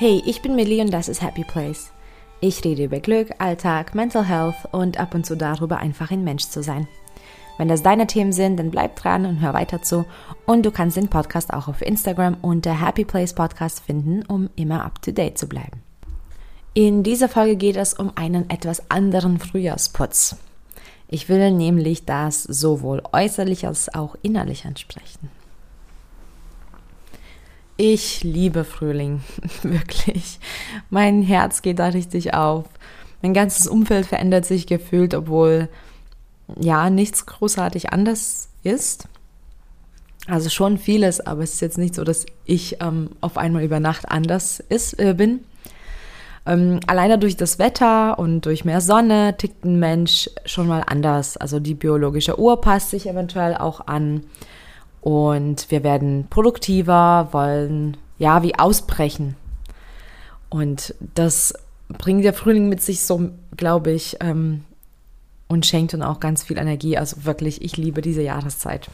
Hey, ich bin Millie und das ist Happy Place. Ich rede über Glück, Alltag, Mental Health und ab und zu darüber, einfach ein Mensch zu sein. Wenn das deine Themen sind, dann bleib dran und hör weiter zu. Und du kannst den Podcast auch auf Instagram unter Happy Place Podcast finden, um immer up to date zu bleiben. In dieser Folge geht es um einen etwas anderen Frühjahrsputz. Ich will nämlich das sowohl äußerlich als auch innerlich ansprechen. Ich liebe Frühling, wirklich. Mein Herz geht da richtig auf. Mein ganzes Umfeld verändert sich gefühlt, obwohl ja nichts großartig anders ist. Also schon vieles, aber es ist jetzt nicht so, dass ich ähm, auf einmal über Nacht anders ist, äh, bin. Ähm, alleine durch das Wetter und durch mehr Sonne tickt ein Mensch schon mal anders. Also die biologische Uhr passt sich eventuell auch an. Und wir werden produktiver, wollen ja wie ausbrechen. Und das bringt der Frühling mit sich so, glaube ich, ähm, und schenkt uns auch ganz viel Energie. Also wirklich, ich liebe diese Jahreszeit.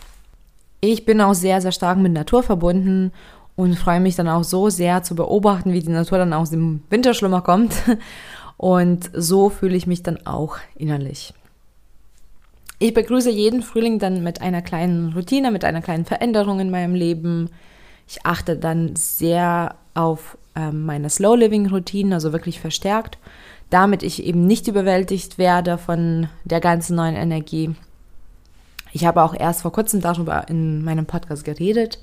Ich bin auch sehr, sehr stark mit Natur verbunden und freue mich dann auch so sehr zu beobachten, wie die Natur dann aus dem Winterschlummer kommt. Und so fühle ich mich dann auch innerlich. Ich begrüße jeden Frühling dann mit einer kleinen Routine, mit einer kleinen Veränderung in meinem Leben. Ich achte dann sehr auf äh, meine Slow Living Routine, also wirklich verstärkt, damit ich eben nicht überwältigt werde von der ganzen neuen Energie. Ich habe auch erst vor kurzem darüber in meinem Podcast geredet.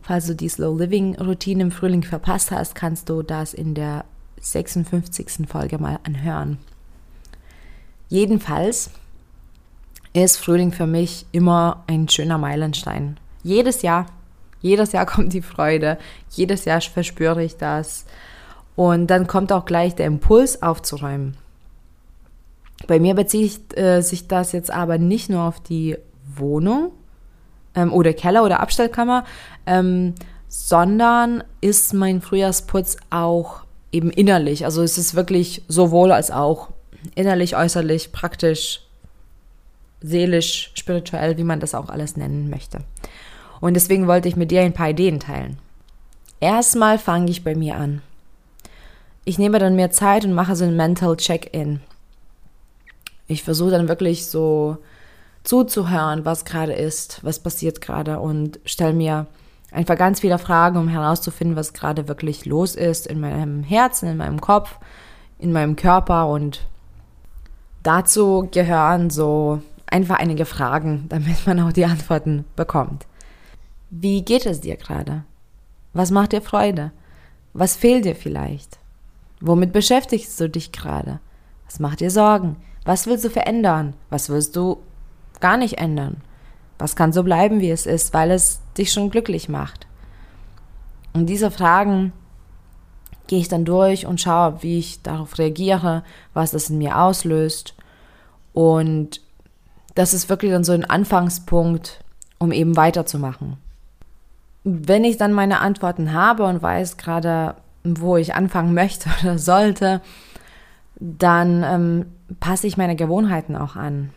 Falls du die Slow Living Routine im Frühling verpasst hast, kannst du das in der 56. Folge mal anhören. Jedenfalls ist Frühling für mich immer ein schöner Meilenstein. Jedes Jahr, jedes Jahr kommt die Freude, jedes Jahr verspüre ich das. Und dann kommt auch gleich der Impuls aufzuräumen. Bei mir bezieht äh, sich das jetzt aber nicht nur auf die Wohnung ähm, oder Keller oder Abstellkammer, ähm, sondern ist mein Frühjahrsputz auch eben innerlich. Also es ist wirklich sowohl als auch innerlich, äußerlich, praktisch seelisch, spirituell, wie man das auch alles nennen möchte. Und deswegen wollte ich mit dir ein paar Ideen teilen. Erstmal fange ich bei mir an. Ich nehme dann mehr Zeit und mache so ein Mental Check-in. Ich versuche dann wirklich so zuzuhören, was gerade ist, was passiert gerade und stelle mir einfach ganz viele Fragen, um herauszufinden, was gerade wirklich los ist in meinem Herzen, in meinem Kopf, in meinem Körper und dazu gehören so einfach einige Fragen, damit man auch die Antworten bekommt. Wie geht es dir gerade? Was macht dir Freude? Was fehlt dir vielleicht? Womit beschäftigst du dich gerade? Was macht dir Sorgen? Was willst du verändern? Was willst du gar nicht ändern? Was kann so bleiben, wie es ist, weil es dich schon glücklich macht? Und diese Fragen gehe ich dann durch und schaue, wie ich darauf reagiere, was das in mir auslöst. Und das ist wirklich dann so ein Anfangspunkt, um eben weiterzumachen. Wenn ich dann meine Antworten habe und weiß gerade, wo ich anfangen möchte oder sollte, dann ähm, passe ich meine Gewohnheiten auch an.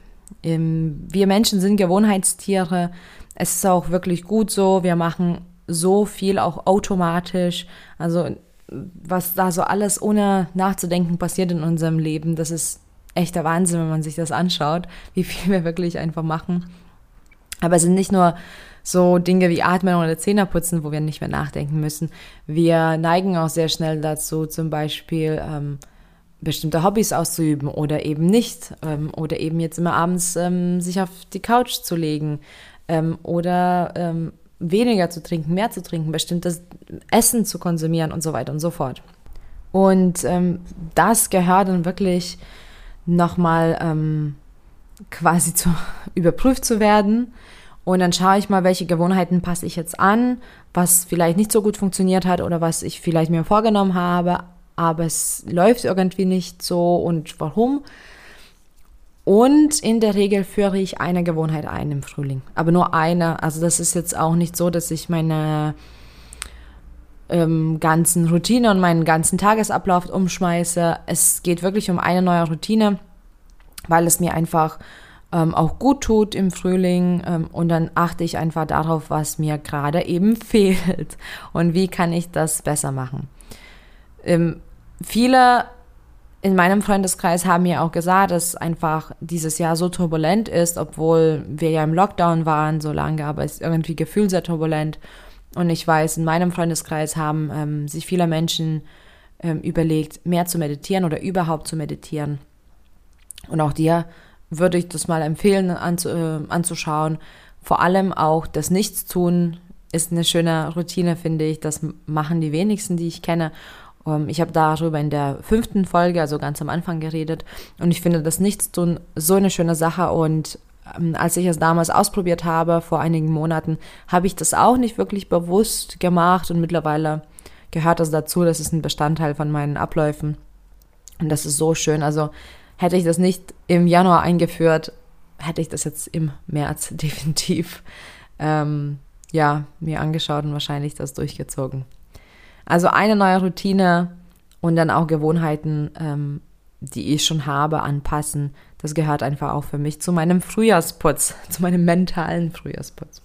Ähm, wir Menschen sind Gewohnheitstiere. Es ist auch wirklich gut so. Wir machen so viel auch automatisch. Also was da so alles ohne nachzudenken passiert in unserem Leben, das ist echter Wahnsinn, wenn man sich das anschaut, wie viel wir wirklich einfach machen. Aber es sind nicht nur so Dinge wie Atmen oder Zähneputzen, wo wir nicht mehr nachdenken müssen. Wir neigen auch sehr schnell dazu, zum Beispiel ähm, bestimmte Hobbys auszuüben oder eben nicht. Ähm, oder eben jetzt immer abends ähm, sich auf die Couch zu legen ähm, oder ähm, weniger zu trinken, mehr zu trinken, bestimmtes Essen zu konsumieren und so weiter und so fort. Und ähm, das gehört dann wirklich nochmal ähm, quasi zu, überprüft zu werden. Und dann schaue ich mal, welche Gewohnheiten passe ich jetzt an, was vielleicht nicht so gut funktioniert hat oder was ich vielleicht mir vorgenommen habe, aber es läuft irgendwie nicht so und warum. Und in der Regel führe ich eine Gewohnheit ein im Frühling, aber nur eine. Also das ist jetzt auch nicht so, dass ich meine ähm, ganzen Routine und meinen ganzen Tagesablauf umschmeiße. Es geht wirklich um eine neue Routine, weil es mir einfach ähm, auch gut tut im Frühling ähm, und dann achte ich einfach darauf, was mir gerade eben fehlt und wie kann ich das besser machen. Ähm, viele in meinem Freundeskreis haben mir auch gesagt, dass einfach dieses Jahr so turbulent ist, obwohl wir ja im Lockdown waren so lange, aber es ist irgendwie gefühlt sehr turbulent. Und ich weiß, in meinem Freundeskreis haben ähm, sich viele Menschen ähm, überlegt, mehr zu meditieren oder überhaupt zu meditieren. Und auch dir würde ich das mal empfehlen anzu, äh, anzuschauen. Vor allem auch das Nichtstun ist eine schöne Routine, finde ich. Das machen die wenigsten, die ich kenne. Um, ähm, ich habe darüber in der fünften Folge, also ganz am Anfang, geredet. Und ich finde das Nichtstun so eine schöne Sache. Und als ich es damals ausprobiert habe, vor einigen Monaten, habe ich das auch nicht wirklich bewusst gemacht. Und mittlerweile gehört das dazu. Das ist ein Bestandteil von meinen Abläufen. Und das ist so schön. Also hätte ich das nicht im Januar eingeführt, hätte ich das jetzt im März definitiv ähm, ja, mir angeschaut und wahrscheinlich das durchgezogen. Also eine neue Routine und dann auch Gewohnheiten, ähm, die ich schon habe, anpassen. Das gehört einfach auch für mich zu meinem Frühjahrsputz, zu meinem mentalen Frühjahrsputz.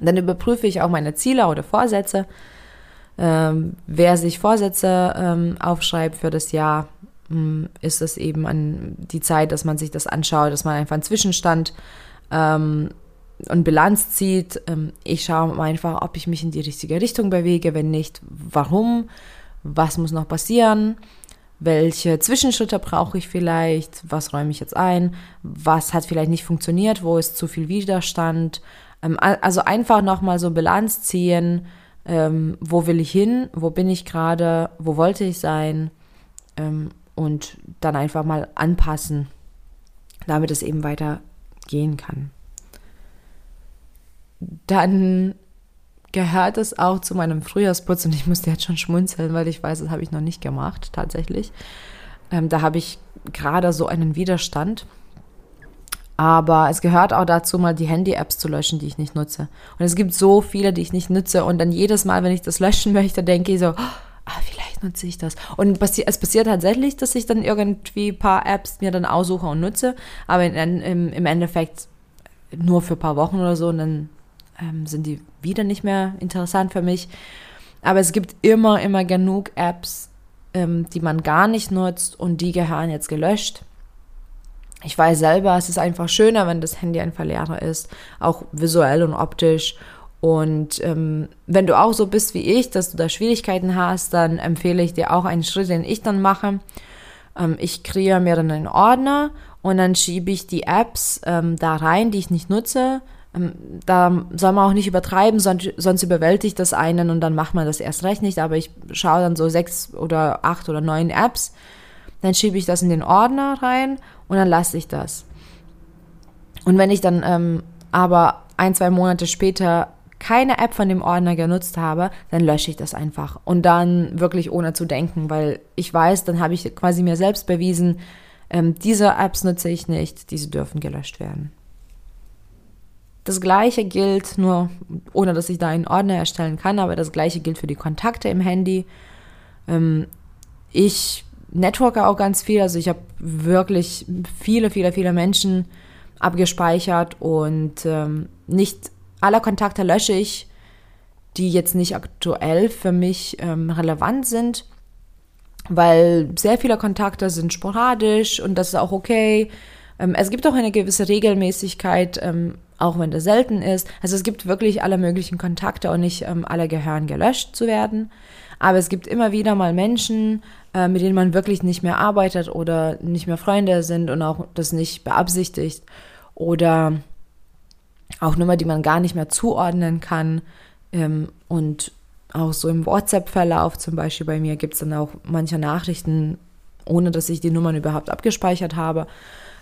Dann überprüfe ich auch meine Ziele oder Vorsätze. Ähm, wer sich Vorsätze ähm, aufschreibt für das Jahr, ähm, ist es eben an die Zeit, dass man sich das anschaut, dass man einfach einen Zwischenstand ähm, und Bilanz zieht. Ähm, ich schaue einfach, ob ich mich in die richtige Richtung bewege, wenn nicht, warum, was muss noch passieren, welche Zwischenschritte brauche ich vielleicht, was räume ich jetzt ein, was hat vielleicht nicht funktioniert, wo ist zu viel Widerstand. Ähm, also einfach nochmal so Bilanz ziehen, ähm, wo will ich hin, wo bin ich gerade, wo wollte ich sein und dann einfach mal anpassen, damit es eben weitergehen kann dann gehört es auch zu meinem Frühjahrsputz und ich musste jetzt schon schmunzeln, weil ich weiß, das habe ich noch nicht gemacht, tatsächlich. Ähm, da habe ich gerade so einen Widerstand. Aber es gehört auch dazu, mal die Handy-Apps zu löschen, die ich nicht nutze. Und es gibt so viele, die ich nicht nutze. Und dann jedes Mal, wenn ich das löschen möchte, denke ich so, ah, vielleicht nutze ich das. Und es passiert tatsächlich, dass ich dann irgendwie ein paar Apps mir dann aussuche und nutze. Aber in, im, im Endeffekt nur für ein paar Wochen oder so. Und dann ähm, sind die wieder nicht mehr interessant für mich. Aber es gibt immer, immer genug Apps, ähm, die man gar nicht nutzt und die gehören jetzt gelöscht. Ich weiß selber, es ist einfach schöner, wenn das Handy einfach leerer ist, auch visuell und optisch. Und ähm, wenn du auch so bist wie ich, dass du da Schwierigkeiten hast, dann empfehle ich dir auch einen Schritt, den ich dann mache. Ähm, ich kreiere mir dann einen Ordner und dann schiebe ich die Apps ähm, da rein, die ich nicht nutze, da soll man auch nicht übertreiben, sonst, sonst überwältigt das einen und dann macht man das erst recht nicht. Aber ich schaue dann so sechs oder acht oder neun Apps, dann schiebe ich das in den Ordner rein und dann lasse ich das. Und wenn ich dann ähm, aber ein, zwei Monate später keine App von dem Ordner genutzt habe, dann lösche ich das einfach. Und dann wirklich ohne zu denken, weil ich weiß, dann habe ich quasi mir selbst bewiesen, ähm, diese Apps nutze ich nicht, diese dürfen gelöscht werden. Das gleiche gilt, nur ohne dass ich da einen Ordner erstellen kann, aber das gleiche gilt für die Kontakte im Handy. Ähm, ich networke auch ganz viel, also ich habe wirklich viele, viele, viele Menschen abgespeichert und ähm, nicht alle Kontakte lösche ich, die jetzt nicht aktuell für mich ähm, relevant sind, weil sehr viele Kontakte sind sporadisch und das ist auch okay. Ähm, es gibt auch eine gewisse Regelmäßigkeit, ähm, auch wenn das selten ist. Also es gibt wirklich alle möglichen Kontakte und nicht ähm, alle gehören gelöscht zu werden. Aber es gibt immer wieder mal Menschen, äh, mit denen man wirklich nicht mehr arbeitet oder nicht mehr Freunde sind und auch das nicht beabsichtigt. Oder auch Nummer, die man gar nicht mehr zuordnen kann. Ähm, und auch so im WhatsApp-Verlauf zum Beispiel bei mir gibt es dann auch manche Nachrichten, ohne dass ich die Nummern überhaupt abgespeichert habe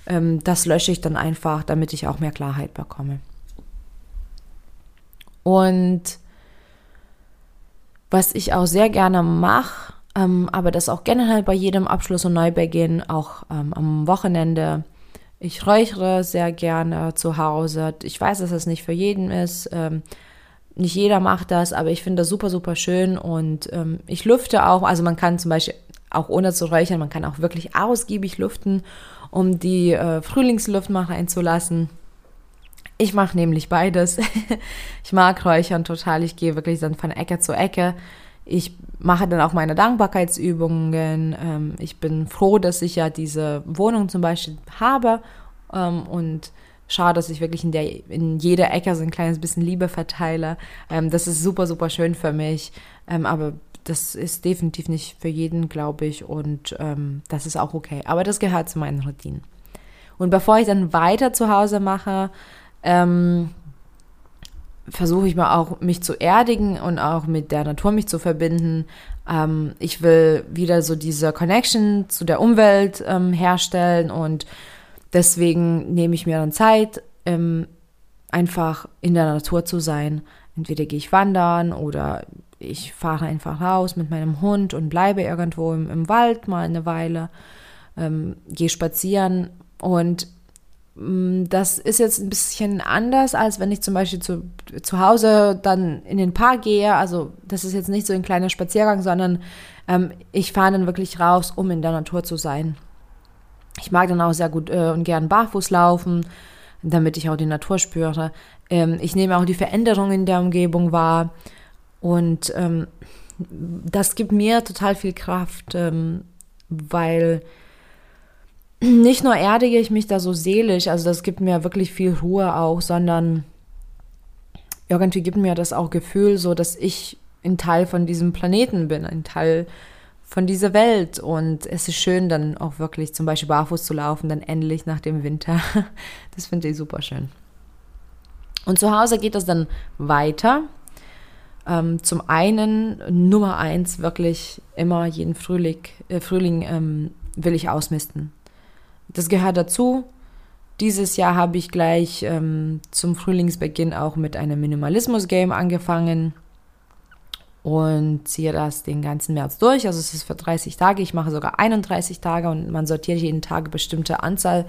das lösche ich dann einfach, damit ich auch mehr Klarheit bekomme. Und was ich auch sehr gerne mache, ähm, aber das auch generell bei jedem Abschluss und Neubeginn, auch ähm, am Wochenende, ich räuchere sehr gerne zu Hause. Ich weiß, dass das nicht für jeden ist. Ähm, nicht jeder macht das, aber ich finde das super, super schön und ähm, ich lüfte auch. Also man kann zum Beispiel auch ohne zu räuchern, man kann auch wirklich ausgiebig lüften um die äh, Frühlingsluft mal reinzulassen. Ich mache nämlich beides. ich mag Räuchern total. Ich gehe wirklich dann von Ecke zu Ecke. Ich mache dann auch meine Dankbarkeitsübungen. Ähm, ich bin froh, dass ich ja diese Wohnung zum Beispiel habe ähm, und schaue, dass ich wirklich in, der, in jeder Ecke so ein kleines bisschen Liebe verteile. Ähm, das ist super, super schön für mich. Ähm, aber das ist definitiv nicht für jeden, glaube ich. Und ähm, das ist auch okay. Aber das gehört zu meinen Routinen. Und bevor ich dann weiter zu Hause mache, ähm, versuche ich mal auch mich zu erdigen und auch mit der Natur mich zu verbinden. Ähm, ich will wieder so diese Connection zu der Umwelt ähm, herstellen und deswegen nehme ich mir dann Zeit, ähm, einfach in der Natur zu sein. Entweder gehe ich wandern oder ich fahre einfach raus mit meinem Hund und bleibe irgendwo im, im Wald mal eine Weile, ähm, gehe spazieren und Mm, das ist jetzt ein bisschen anders, als wenn ich zum Beispiel zu, zu Hause dann in den Park gehe. Also das ist jetzt nicht so ein kleiner Spaziergang, sondern ähm, ich fahre dann wirklich raus, um in der Natur zu sein. Ich mag dann auch sehr gut äh, und gern barfuß laufen, damit ich auch die Natur spüre. Ähm, ich nehme auch die Veränderungen in der Umgebung wahr und ähm, das gibt mir total viel Kraft, ähm, weil nicht nur erdige ich mich da so seelisch, also das gibt mir wirklich viel Ruhe auch, sondern irgendwie gibt mir das auch Gefühl, so dass ich ein Teil von diesem Planeten bin, ein Teil von dieser Welt. Und es ist schön, dann auch wirklich zum Beispiel barfuß zu laufen, dann endlich nach dem Winter. Das finde ich super schön. Und zu Hause geht es dann weiter. Ähm, zum einen, Nummer eins, wirklich immer jeden Frühling, äh, Frühling ähm, will ich ausmisten. Das gehört dazu. Dieses Jahr habe ich gleich ähm, zum Frühlingsbeginn auch mit einem Minimalismus-Game angefangen und ziehe das den ganzen März durch. Also es ist für 30 Tage. Ich mache sogar 31 Tage und man sortiert jeden Tag bestimmte Anzahl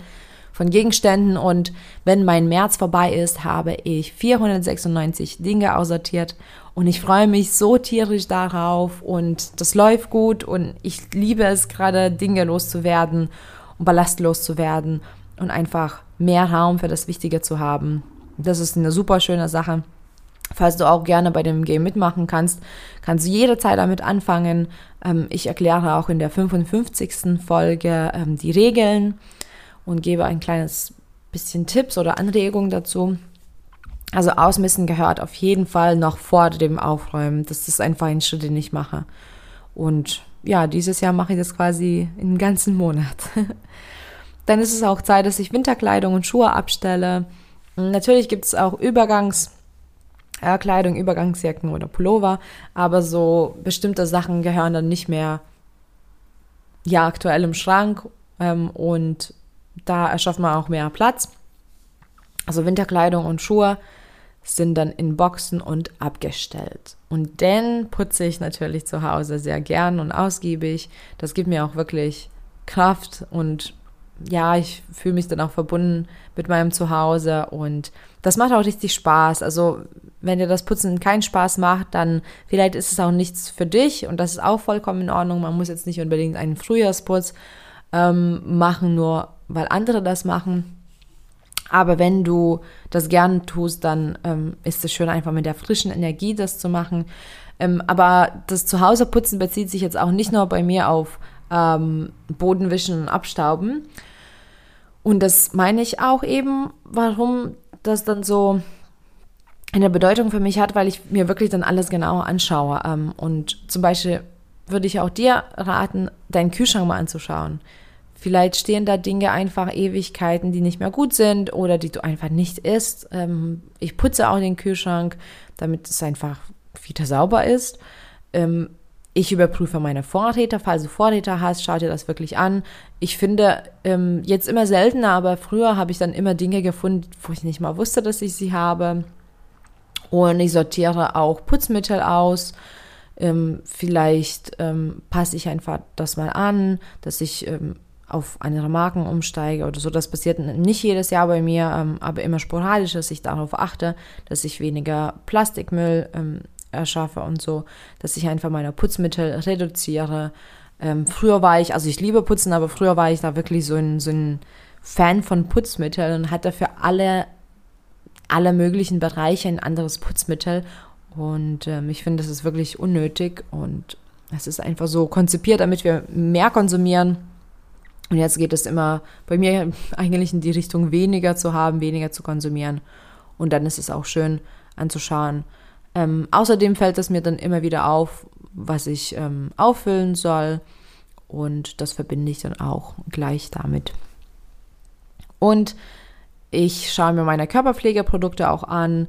von Gegenständen. Und wenn mein März vorbei ist, habe ich 496 Dinge aussortiert und ich freue mich so tierisch darauf und das läuft gut und ich liebe es gerade, Dinge loszuwerden um ballastlos zu werden und einfach mehr Raum für das Wichtige zu haben. Das ist eine super schöne Sache. Falls du auch gerne bei dem Game mitmachen kannst, kannst du jederzeit damit anfangen. Ähm, ich erkläre auch in der 55. Folge ähm, die Regeln und gebe ein kleines bisschen Tipps oder Anregungen dazu. Also Ausmissen gehört auf jeden Fall noch vor dem Aufräumen. Das ist einfach ein Schritt, den ich mache. Und ja, dieses Jahr mache ich das quasi einen ganzen Monat. Dann ist es auch Zeit, dass ich Winterkleidung und Schuhe abstelle. Natürlich gibt es auch Übergangskleidung, äh, Übergangsjacken oder Pullover, aber so bestimmte Sachen gehören dann nicht mehr ja aktuell im Schrank ähm, und da erschafft man auch mehr Platz. Also Winterkleidung und Schuhe sind dann in Boxen und abgestellt. Und dann putze ich natürlich zu Hause sehr gern und ausgiebig. Das gibt mir auch wirklich Kraft und ja, ich fühle mich dann auch verbunden mit meinem Zuhause und das macht auch richtig Spaß. Also, wenn dir das Putzen keinen Spaß macht, dann vielleicht ist es auch nichts für dich und das ist auch vollkommen in Ordnung. Man muss jetzt nicht unbedingt einen Frühjahrsputz ähm, machen, nur weil andere das machen. Aber wenn du das gerne tust, dann ähm, ist es schön, einfach mit der frischen Energie das zu machen. Ähm, aber das Zuhauseputzen bezieht sich jetzt auch nicht nur bei mir auf ähm, Bodenwischen und Abstauben. Und das meine ich auch eben, warum das dann so eine Bedeutung für mich hat, weil ich mir wirklich dann alles genauer anschaue. Ähm, und zum Beispiel würde ich auch dir raten, deinen Kühlschrank mal anzuschauen. Vielleicht stehen da Dinge einfach Ewigkeiten, die nicht mehr gut sind oder die du einfach nicht isst. Ähm, ich putze auch den Kühlschrank, damit es einfach wieder sauber ist. Ähm, ich überprüfe meine Vorräte. Falls du Vorräte hast, schau dir das wirklich an. Ich finde ähm, jetzt immer seltener, aber früher habe ich dann immer Dinge gefunden, wo ich nicht mal wusste, dass ich sie habe. Und ich sortiere auch Putzmittel aus. Ähm, vielleicht ähm, passe ich einfach das mal an, dass ich ähm, auf andere Marken umsteige oder so. Das passiert nicht jedes Jahr bei mir, ähm, aber immer sporadisch, dass ich darauf achte, dass ich weniger Plastikmüll ähm, erschaffe und so, dass ich einfach meine Putzmittel reduziere. Ähm, früher war ich, also ich liebe Putzen, aber früher war ich da wirklich so ein, so ein Fan von Putzmitteln und hatte für alle, alle möglichen Bereiche ein anderes Putzmittel Und ähm, ich finde, das ist wirklich unnötig und es ist einfach so konzipiert, damit wir mehr konsumieren. Und jetzt geht es immer bei mir eigentlich in die Richtung, weniger zu haben, weniger zu konsumieren. Und dann ist es auch schön anzuschauen. Ähm, außerdem fällt es mir dann immer wieder auf, was ich ähm, auffüllen soll. Und das verbinde ich dann auch gleich damit. Und ich schaue mir meine Körperpflegeprodukte auch an.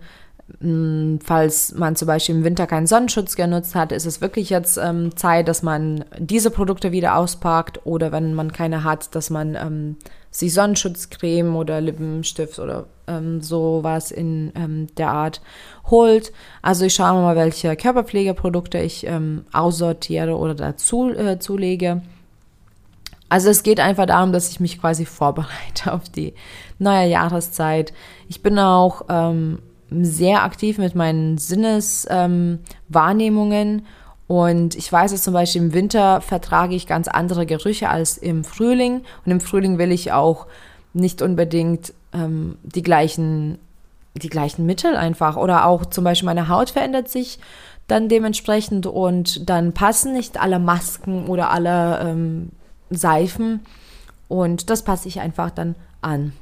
Hm, falls man zum Beispiel im Winter keinen Sonnenschutz genutzt hat, ist es wirklich jetzt ähm, Zeit, dass man diese Produkte wieder auspackt oder wenn man keine hat, dass man ähm, sich Sonnenschutzcreme oder Lippenstift oder ähm, sowas in ähm, der Art holt. Also ich schaue mal, welche Körperpflegeprodukte ich ähm, aussortiere oder dazu äh, zulege. Also es geht einfach darum, dass ich mich quasi vorbereite auf die neue Jahreszeit. Ich bin auch ähm, sehr aktiv mit meinen Sinneswahrnehmungen. Ähm, und ich weiß dass zum Beispiel, im Winter vertrage ich ganz andere Gerüche als im Frühling. Und im Frühling will ich auch nicht unbedingt ähm, die gleichen die gleichen Mittel einfach. Oder auch zum Beispiel meine Haut verändert sich dann dementsprechend und dann passen nicht alle Masken oder alle ähm, Seifen. Und das passe ich einfach dann an.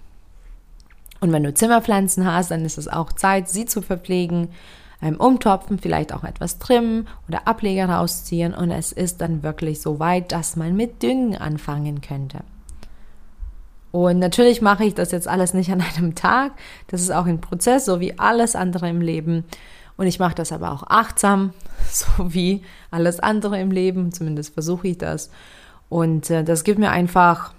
Und wenn du Zimmerpflanzen hast, dann ist es auch Zeit, sie zu verpflegen, ähm, umtopfen, vielleicht auch etwas trimmen oder Ableger rausziehen. Und es ist dann wirklich so weit, dass man mit Düngen anfangen könnte. Und natürlich mache ich das jetzt alles nicht an einem Tag. Das ist auch ein Prozess, so wie alles andere im Leben. Und ich mache das aber auch achtsam, so wie alles andere im Leben. Zumindest versuche ich das. Und äh, das gibt mir einfach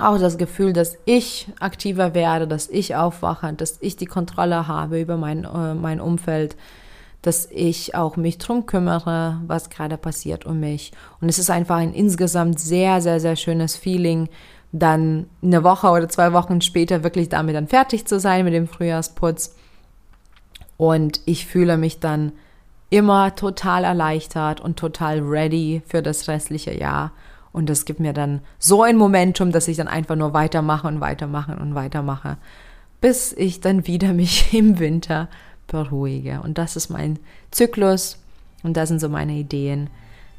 auch das Gefühl, dass ich aktiver werde, dass ich aufwache, dass ich die Kontrolle habe über mein, äh, mein Umfeld, dass ich auch mich drum kümmere, was gerade passiert um mich. Und es ist einfach ein insgesamt sehr, sehr, sehr schönes Feeling, dann eine Woche oder zwei Wochen später wirklich damit dann fertig zu sein mit dem Frühjahrsputz. Und ich fühle mich dann immer total erleichtert und total ready für das restliche Jahr. Und das gibt mir dann so ein Momentum, dass ich dann einfach nur weitermache und weitermache und weitermache, bis ich dann wieder mich im Winter beruhige. Und das ist mein Zyklus und das sind so meine Ideen,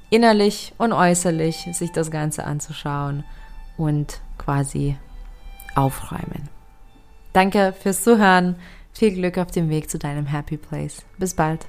innerlich und äußerlich sich das Ganze anzuschauen und quasi aufräumen. Danke fürs Zuhören. Viel Glück auf dem Weg zu deinem Happy Place. Bis bald.